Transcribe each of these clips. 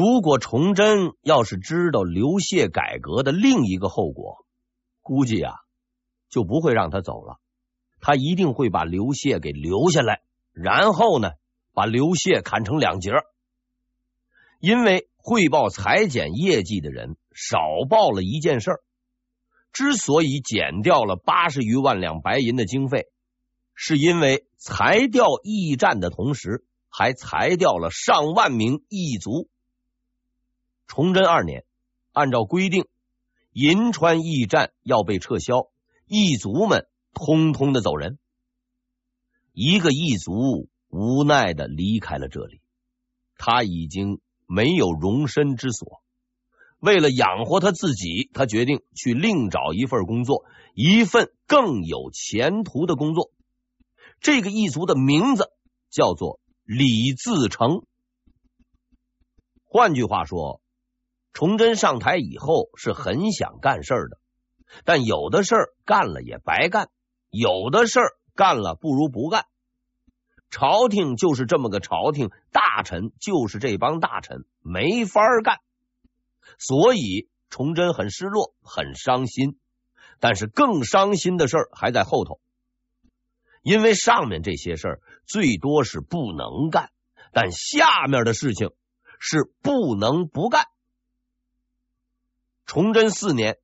如果崇祯要是知道刘谢改革的另一个后果，估计啊就不会让他走了，他一定会把刘谢给留下来，然后呢把刘谢砍成两截。因为汇报裁减业绩的人少报了一件事，之所以减掉了八十余万两白银的经费，是因为裁掉驿站的同时，还裁掉了上万名驿卒。崇祯二年，按照规定，银川驿站要被撤销，驿卒们通通的走人。一个驿卒无奈的离开了这里，他已经没有容身之所。为了养活他自己，他决定去另找一份工作，一份更有前途的工作。这个异族的名字叫做李自成。换句话说。崇祯上台以后是很想干事的，但有的事儿干了也白干，有的事儿干了不如不干。朝廷就是这么个朝廷，大臣就是这帮大臣，没法干。所以崇祯很失落，很伤心。但是更伤心的事儿还在后头，因为上面这些事儿最多是不能干，但下面的事情是不能不干。崇祯四年，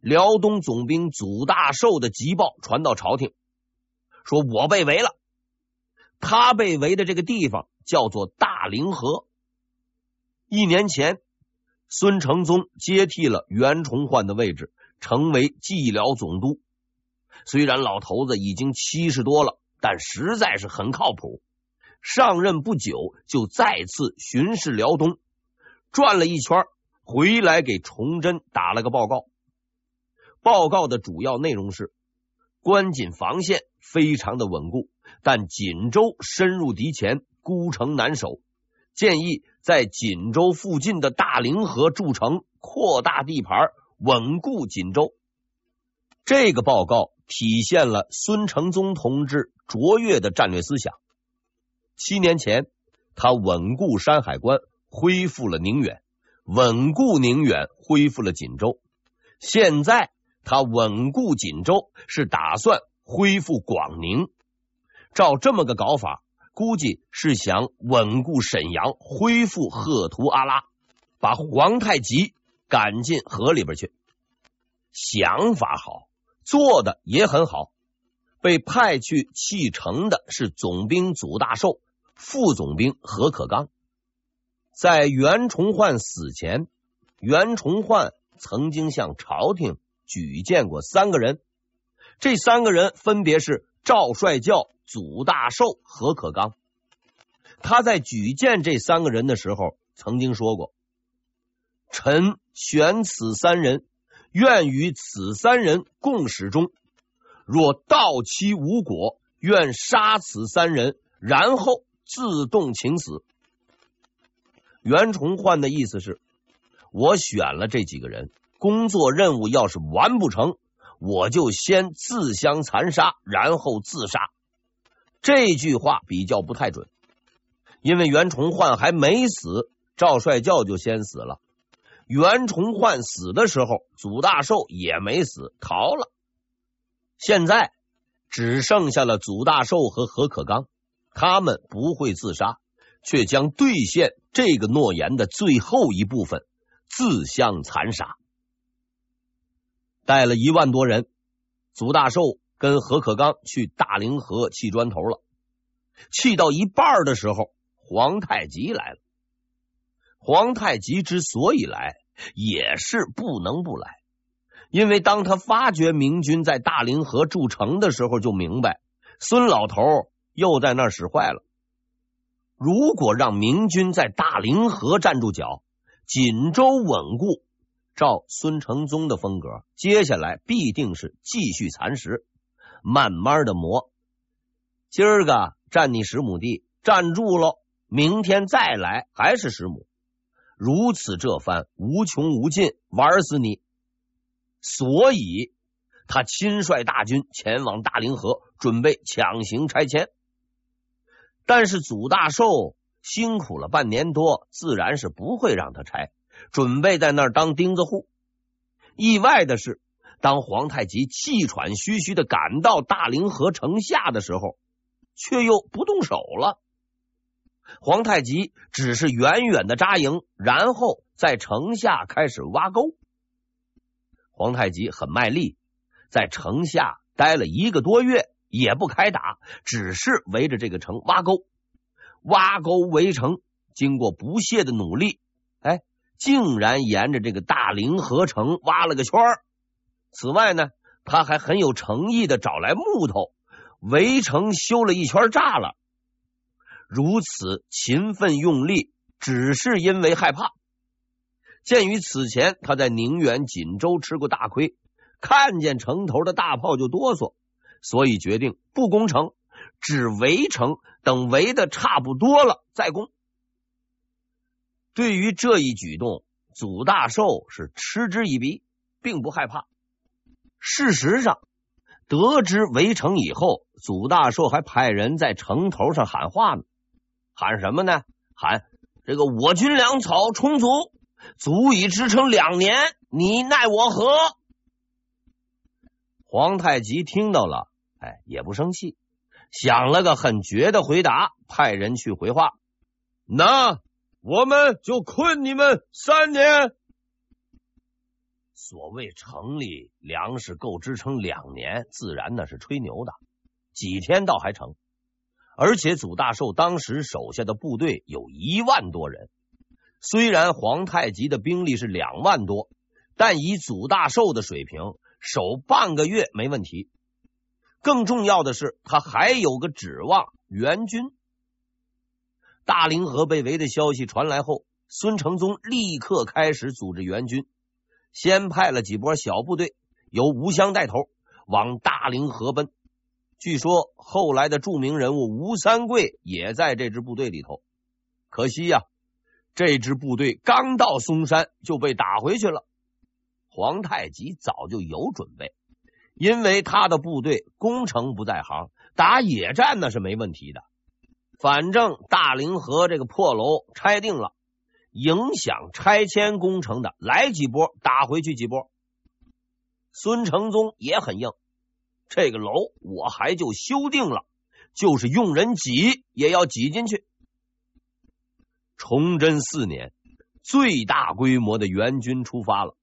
辽东总兵祖大寿的急报传到朝廷，说我被围了。他被围的这个地方叫做大凌河。一年前，孙承宗接替了袁崇焕的位置，成为蓟辽总督。虽然老头子已经七十多了，但实在是很靠谱。上任不久，就再次巡视辽东，转了一圈。回来给崇祯打了个报告，报告的主要内容是：关锦防线非常的稳固，但锦州深入敌前，孤城难守，建议在锦州附近的大凌河筑城，扩大地盘，稳固锦州。这个报告体现了孙承宗同志卓越的战略思想。七年前，他稳固山海关，恢复了宁远。稳固宁远，恢复了锦州。现在他稳固锦州，是打算恢复广宁。照这么个搞法，估计是想稳固沈阳，恢复赫图阿拉，把皇太极赶进河里边去。想法好，做的也很好。被派去弃城的是总兵祖大寿，副总兵何可刚。在袁崇焕死前，袁崇焕曾经向朝廷举荐过三个人，这三个人分别是赵帅教、祖大寿、何可刚。他在举荐这三个人的时候，曾经说过：“臣选此三人，愿与此三人共始终。若到期无果，愿杀此三人，然后自动请死。”袁崇焕的意思是，我选了这几个人，工作任务要是完不成，我就先自相残杀，然后自杀。这句话比较不太准，因为袁崇焕还没死，赵帅教就先死了。袁崇焕死的时候，祖大寿也没死，逃了。现在只剩下了祖大寿和何可刚，他们不会自杀。却将兑现这个诺言的最后一部分，自相残杀。带了一万多人，祖大寿跟何可刚去大凌河砌砖头了。砌到一半的时候，皇太极来了。皇太极之所以来，也是不能不来，因为当他发觉明军在大凌河筑城的时候，就明白孙老头又在那儿使坏了。如果让明军在大凌河站住脚，锦州稳固，照孙承宗的风格，接下来必定是继续蚕食，慢慢的磨。今儿个占你十亩地，站住喽，明天再来还是十亩，如此这番无穷无尽，玩死你。所以他亲率大军前往大凌河，准备强行拆迁。但是祖大寿辛苦了半年多，自然是不会让他拆，准备在那儿当钉子户。意外的是，当皇太极气喘吁吁的赶到大凌河城下的时候，却又不动手了。皇太极只是远远的扎营，然后在城下开始挖沟。皇太极很卖力，在城下待了一个多月，也不开打，只是围着这个城挖沟。挖沟围城，经过不懈的努力，哎，竟然沿着这个大凌河城挖了个圈儿。此外呢，他还很有诚意的找来木头，围城修了一圈栅栏。如此勤奋用力，只是因为害怕。鉴于此前他在宁远、锦州吃过大亏，看见城头的大炮就哆嗦，所以决定不攻城。只围城，等围的差不多了再攻。对于这一举动，祖大寿是嗤之以鼻，并不害怕。事实上，得知围城以后，祖大寿还派人在城头上喊话呢。喊什么呢？喊这个我军粮草充足，足以支撑两年，你奈我何？皇太极听到了，哎，也不生气。想了个很绝的回答，派人去回话。那我们就困你们三年。所谓城里粮食够支撑两年，自然那是吹牛的，几天倒还成。而且祖大寿当时手下的部队有一万多人，虽然皇太极的兵力是两万多，但以祖大寿的水平，守半个月没问题。更重要的是，他还有个指望援军。大凌河被围的消息传来后，孙承宗立刻开始组织援军，先派了几波小部队，由吴襄带头往大凌河奔。据说后来的著名人物吴三桂也在这支部队里头。可惜呀，这支部队刚到松山就被打回去了。皇太极早就有准备。因为他的部队攻城不在行，打野战那是没问题的。反正大凌河这个破楼拆定了，影响拆迁工程的来几波打回去几波。孙承宗也很硬，这个楼我还就修定了，就是用人挤也要挤进去。崇祯四年，最大规模的援军出发了，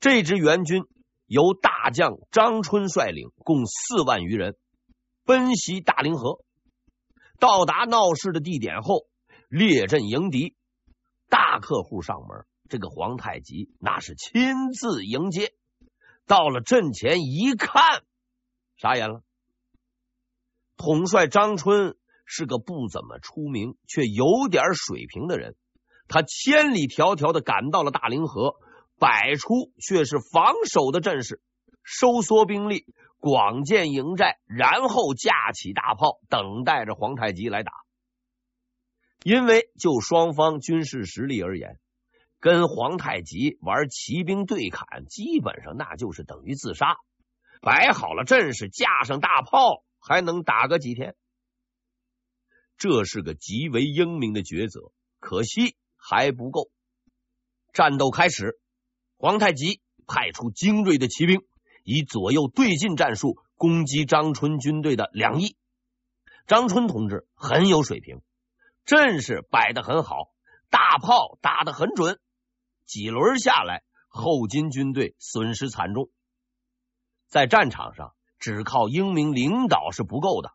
这支援军。由大将张春率领，共四万余人，奔袭大凌河。到达闹事的地点后，列阵迎敌。大客户上门，这个皇太极那是亲自迎接。到了阵前一看，傻眼了。统帅张春是个不怎么出名却有点水平的人，他千里迢迢的赶到了大凌河。摆出却是防守的阵势，收缩兵力，广建营寨，然后架起大炮，等待着皇太极来打。因为就双方军事实力而言，跟皇太极玩骑兵对砍，基本上那就是等于自杀。摆好了阵势，架上大炮，还能打个几天？这是个极为英明的抉择，可惜还不够。战斗开始。皇太极派出精锐的骑兵，以左右对进战术攻击张春军队的两翼。张春同志很有水平，阵势摆得很好，大炮打得很准。几轮下来，后金军队损失惨重。在战场上，只靠英明领导是不够的，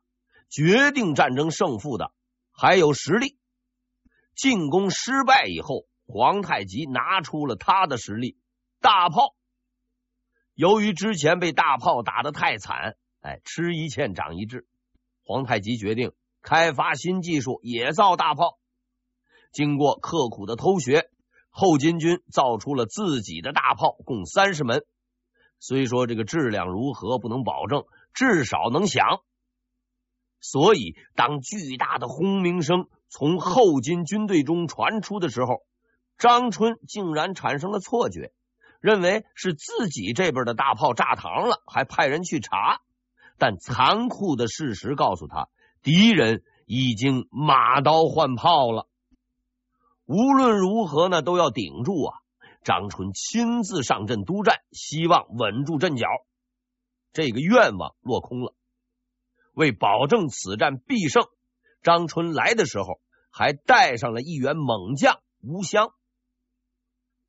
决定战争胜负的还有实力。进攻失败以后，皇太极拿出了他的实力。大炮，由于之前被大炮打得太惨，哎，吃一堑长一智。皇太极决定开发新技术，也造大炮。经过刻苦的偷学，后金军造出了自己的大炮，共三十门。虽说这个质量如何不能保证，至少能响。所以，当巨大的轰鸣声从后金军队中传出的时候，张春竟然产生了错觉。认为是自己这边的大炮炸膛了，还派人去查，但残酷的事实告诉他，敌人已经马刀换炮了。无论如何呢，都要顶住啊！张春亲自上阵督战，希望稳住阵脚。这个愿望落空了。为保证此战必胜，张春来的时候还带上了一员猛将吴襄。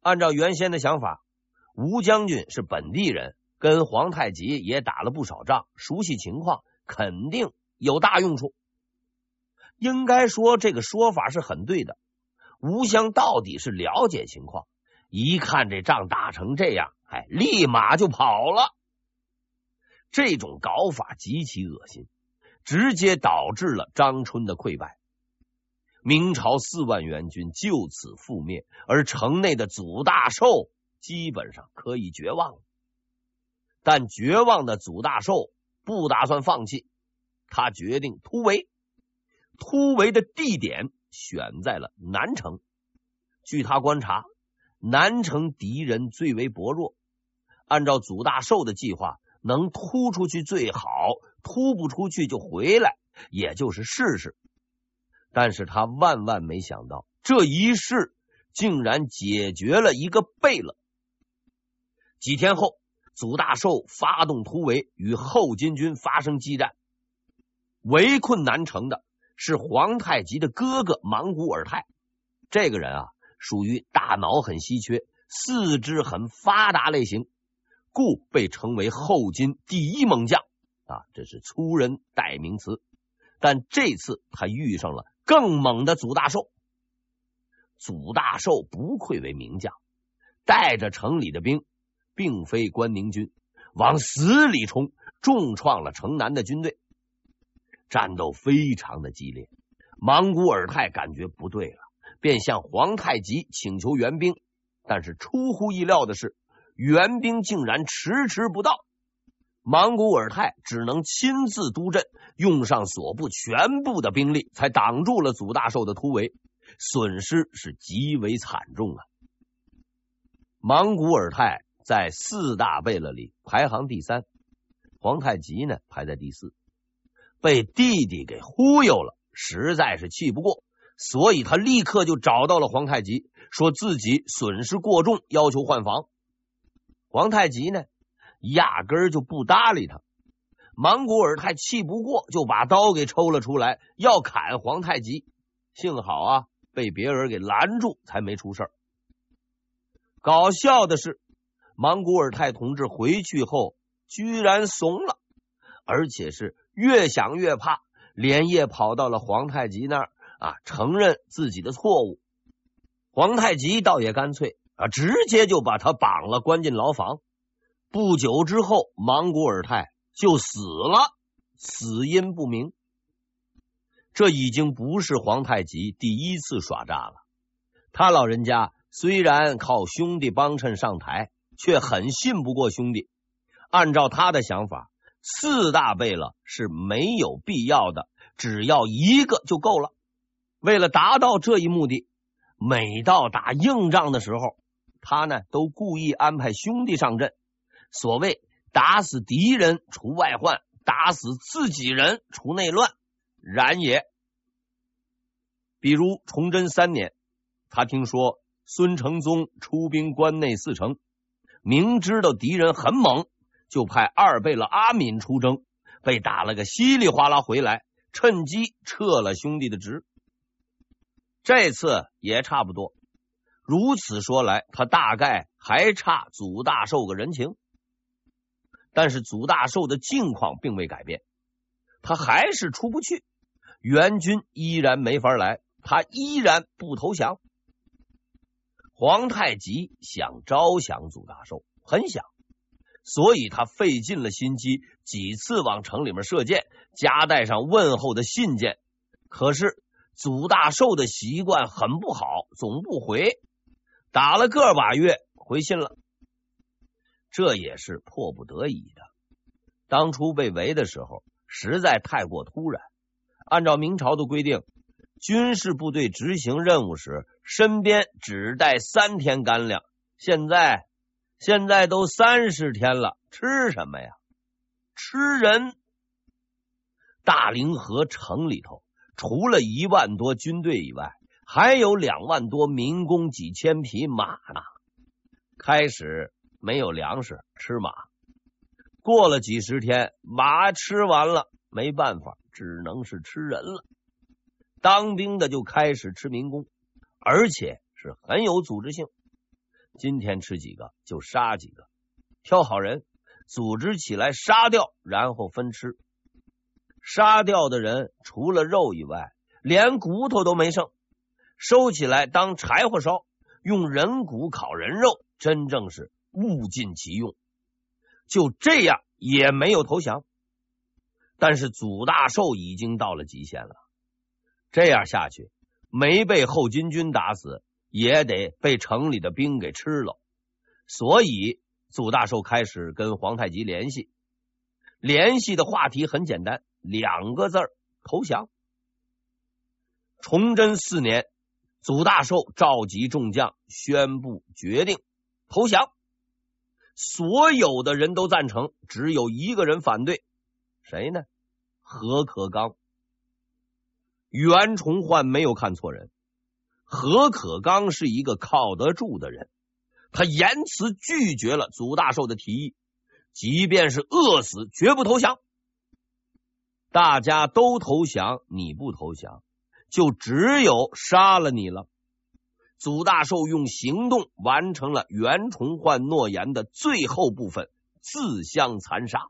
按照原先的想法，吴将军是本地人，跟皇太极也打了不少仗，熟悉情况，肯定有大用处。应该说，这个说法是很对的。吴襄到底是了解情况，一看这仗打成这样，哎，立马就跑了。这种搞法极其恶心，直接导致了张春的溃败。明朝四万援军就此覆灭，而城内的祖大寿基本上可以绝望了。但绝望的祖大寿不打算放弃，他决定突围。突围的地点选在了南城。据他观察，南城敌人最为薄弱。按照祖大寿的计划，能突出去最好，突不出去就回来，也就是试试。但是他万万没想到，这一试竟然解决了一个贝勒。几天后，祖大寿发动突围，与后金军发生激战，围困南城的。是皇太极的哥哥莽古尔泰，这个人啊，属于大脑很稀缺、四肢很发达类型，故被称为后金第一猛将啊，这是粗人代名词。但这次他遇上了更猛的祖大寿，祖大寿不愧为名将，带着城里的兵，并非关宁军，往死里冲，重创了城南的军队。战斗非常的激烈，莽古尔泰感觉不对了，便向皇太极请求援兵。但是出乎意料的是，援兵竟然迟迟不到。莽古尔泰只能亲自督阵，用上所部全部的兵力，才挡住了祖大寿的突围，损失是极为惨重啊！莽古尔泰在四大贝勒里排行第三，皇太极呢排在第四。被弟弟给忽悠了，实在是气不过，所以他立刻就找到了皇太极，说自己损失过重，要求换防。皇太极呢，压根儿就不搭理他。莽古尔泰气不过，就把刀给抽了出来，要砍皇太极。幸好啊，被别人给拦住，才没出事。搞笑的是，莽古尔泰同志回去后居然怂了，而且是。越想越怕，连夜跑到了皇太极那儿啊，承认自己的错误。皇太极倒也干脆啊，直接就把他绑了，关进牢房。不久之后，莽古尔泰就死了，死因不明。这已经不是皇太极第一次耍诈了。他老人家虽然靠兄弟帮衬上台，却很信不过兄弟。按照他的想法。四大贝勒是没有必要的，只要一个就够了。为了达到这一目的，每到打硬仗的时候，他呢都故意安排兄弟上阵。所谓打死敌人除外患，打死自己人除内乱，然也。比如崇祯三年，他听说孙承宗出兵关内四城，明知道敌人很猛。就派二贝勒阿敏出征，被打了个稀里哗啦回来，趁机撤了兄弟的职。这次也差不多。如此说来，他大概还差祖大寿个人情。但是祖大寿的境况并未改变，他还是出不去，援军依然没法来，他依然不投降。皇太极想招降祖大寿，很想。所以他费尽了心机，几次往城里面射箭，夹带上问候的信件。可是祖大寿的习惯很不好，总不回。打了个把月，回信了。这也是迫不得已的。当初被围的时候，实在太过突然。按照明朝的规定，军事部队执行任务时，身边只带三天干粮。现在。现在都三十天了，吃什么呀？吃人！大凌河城里头除了一万多军队以外，还有两万多民工，几千匹马呢。开始没有粮食吃马，过了几十天，马吃完了，没办法，只能是吃人了。当兵的就开始吃民工，而且是很有组织性。今天吃几个就杀几个，挑好人，组织起来杀掉，然后分吃。杀掉的人除了肉以外，连骨头都没剩，收起来当柴火烧，用人骨烤人肉，真正是物尽其用。就这样也没有投降，但是祖大寿已经到了极限了。这样下去，没被后金军打死，也得被城里的兵给吃了。所以，祖大寿开始跟皇太极联系。联系的话题很简单，两个字：投降。崇祯四年，祖大寿召集众将，宣布决定投降。所有的人都赞成，只有一个人反对，谁呢？何可刚。袁崇焕没有看错人，何可刚是一个靠得住的人，他严辞拒绝了祖大寿的提议，即便是饿死，绝不投降。大家都投降，你不投降，就只有杀了你了。祖大寿用行动完成了袁崇焕诺言的最后部分，自相残杀。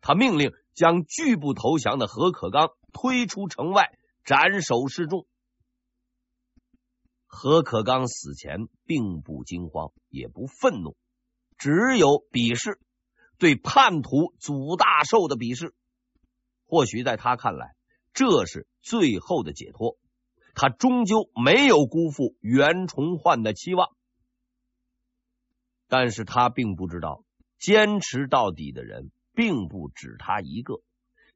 他命令将拒不投降的何可刚推出城外，斩首示众。何可刚死前并不惊慌，也不愤怒，只有鄙视，对叛徒祖大寿的鄙视。或许在他看来，这是最后的解脱。他终究没有辜负袁崇焕的期望，但是他并不知道，坚持到底的人并不止他一个。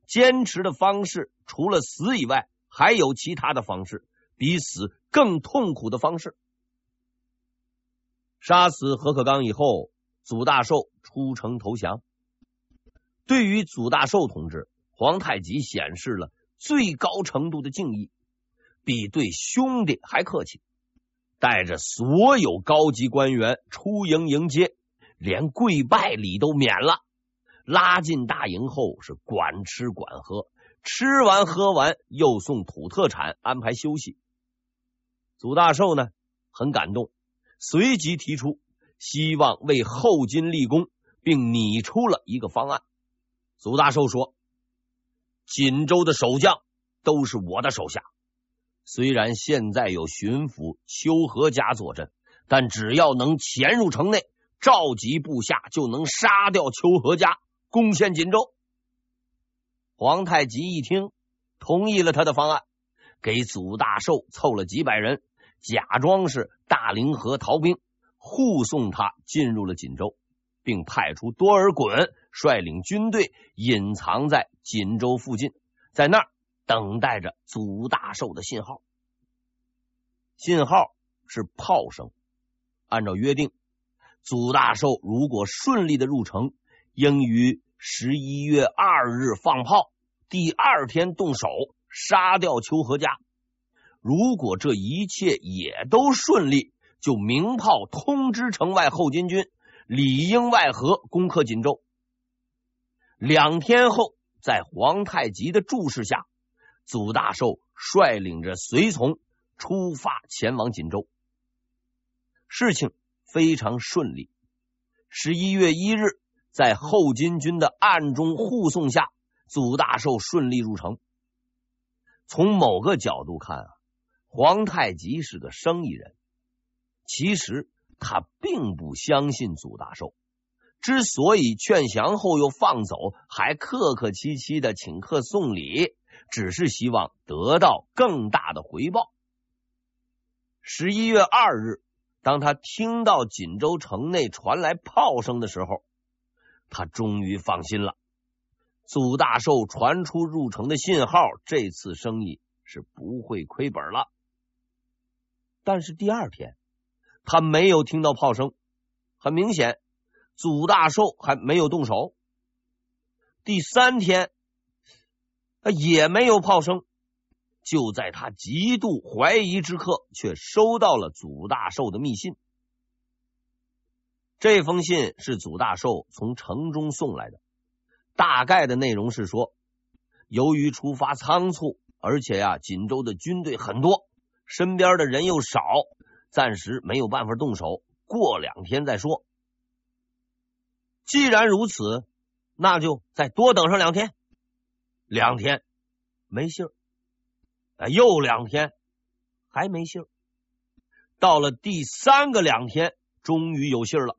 坚持的方式除了死以外，还有其他的方式，比死更痛苦的方式。杀死何可刚以后，祖大寿出城投降。对于祖大寿同志，皇太极显示了最高程度的敬意。比对兄弟还客气，带着所有高级官员出营迎接，连跪拜礼都免了。拉进大营后是管吃管喝，吃完喝完又送土特产，安排休息。祖大寿呢很感动，随即提出希望为后金立功，并拟出了一个方案。祖大寿说：“锦州的守将都是我的手下。”虽然现在有巡抚秋荷家坐镇，但只要能潜入城内，召集部下，就能杀掉秋荷家，攻陷锦州。皇太极一听，同意了他的方案，给祖大寿凑了几百人，假装是大凌河逃兵，护送他进入了锦州，并派出多尔衮率领军队隐藏在锦州附近，在那儿。等待着祖大寿的信号，信号是炮声。按照约定，祖大寿如果顺利的入城，应于十一月二日放炮，第二天动手杀掉邱和家。如果这一切也都顺利，就鸣炮通知城外后金军，里应外合攻克锦州。两天后，在皇太极的注视下。祖大寿率领着随从出发前往锦州，事情非常顺利。十一月一日，在后金军的暗中护送下，祖大寿顺利入城。从某个角度看啊，皇太极是个生意人。其实他并不相信祖大寿，之所以劝降后又放走，还客客气气的请客送礼。只是希望得到更大的回报。十一月二日，当他听到锦州城内传来炮声的时候，他终于放心了。祖大寿传出入城的信号，这次生意是不会亏本了。但是第二天，他没有听到炮声，很明显，祖大寿还没有动手。第三天。也没有炮声，就在他极度怀疑之刻，却收到了祖大寿的密信。这封信是祖大寿从城中送来的，大概的内容是说，由于出发仓促，而且呀，锦州的军队很多，身边的人又少，暂时没有办法动手，过两天再说。既然如此，那就再多等上两天。两天没信儿，又两天还没信儿，到了第三个两天，终于有信儿了。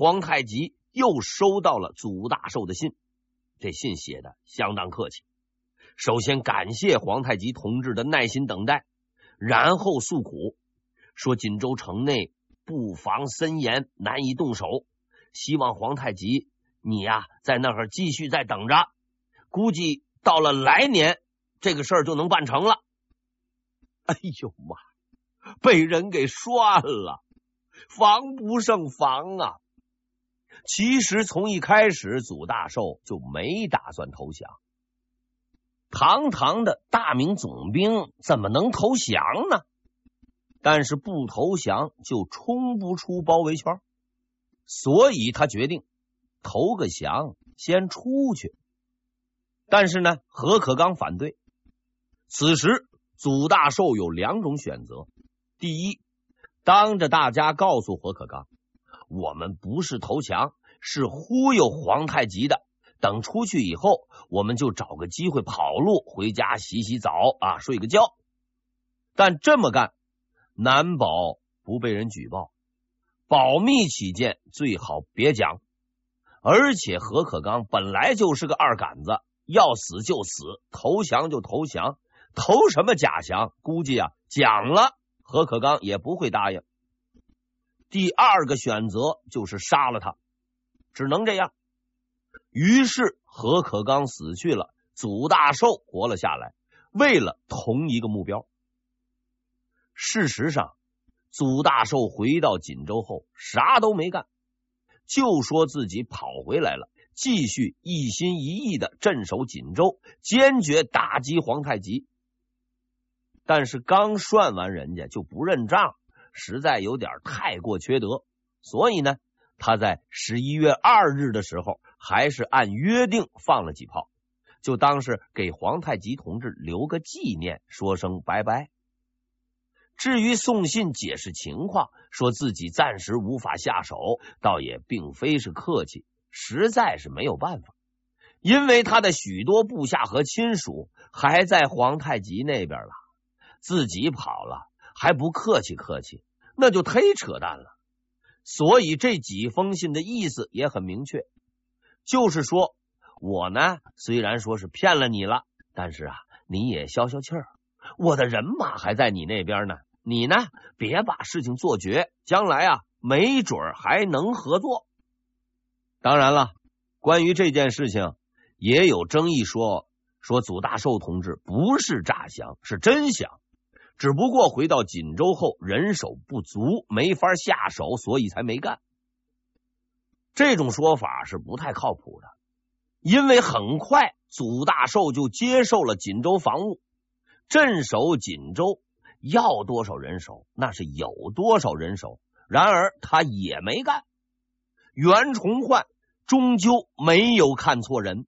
皇太极又收到了祖大寿的信，这信写的相当客气。首先感谢皇太极同志的耐心等待，然后诉苦说锦州城内布防森严，难以动手，希望皇太极你呀在那儿继续再等着，估计到了来年这个事儿就能办成了。哎呦妈，被人给涮了，防不胜防啊！其实从一开始，祖大寿就没打算投降。堂堂的大明总兵怎么能投降呢？但是不投降就冲不出包围圈，所以他决定投个降，先出去。但是呢，何可刚反对。此时，祖大寿有两种选择：第一，当着大家告诉何可刚。我们不是投降，是忽悠皇太极的。等出去以后，我们就找个机会跑路，回家洗洗澡啊，睡个觉。但这么干，难保不被人举报。保密起见，最好别讲。而且何可刚本来就是个二杆子，要死就死，投降就投降，投什么假降？估计啊，讲了何可刚也不会答应。第二个选择就是杀了他，只能这样。于是何可刚死去了，祖大寿活了下来，为了同一个目标。事实上，祖大寿回到锦州后啥都没干，就说自己跑回来了，继续一心一意的镇守锦州，坚决打击皇太极。但是刚涮完人家就不认账。实在有点太过缺德，所以呢，他在十一月二日的时候，还是按约定放了几炮，就当是给皇太极同志留个纪念，说声拜拜。至于送信解释情况，说自己暂时无法下手，倒也并非是客气，实在是没有办法，因为他的许多部下和亲属还在皇太极那边了，自己跑了。还不客气客气，那就忒扯淡了。所以这几封信的意思也很明确，就是说我呢，虽然说是骗了你了，但是啊，你也消消气儿，我的人马还在你那边呢。你呢，别把事情做绝，将来啊，没准还能合作。当然了，关于这件事情也有争议说，说说祖大寿同志不是诈降，是真降。只不过回到锦州后人手不足，没法下手，所以才没干。这种说法是不太靠谱的，因为很快祖大寿就接受了锦州防务，镇守锦州要多少人手那是有多少人手。然而他也没干，袁崇焕终究没有看错人。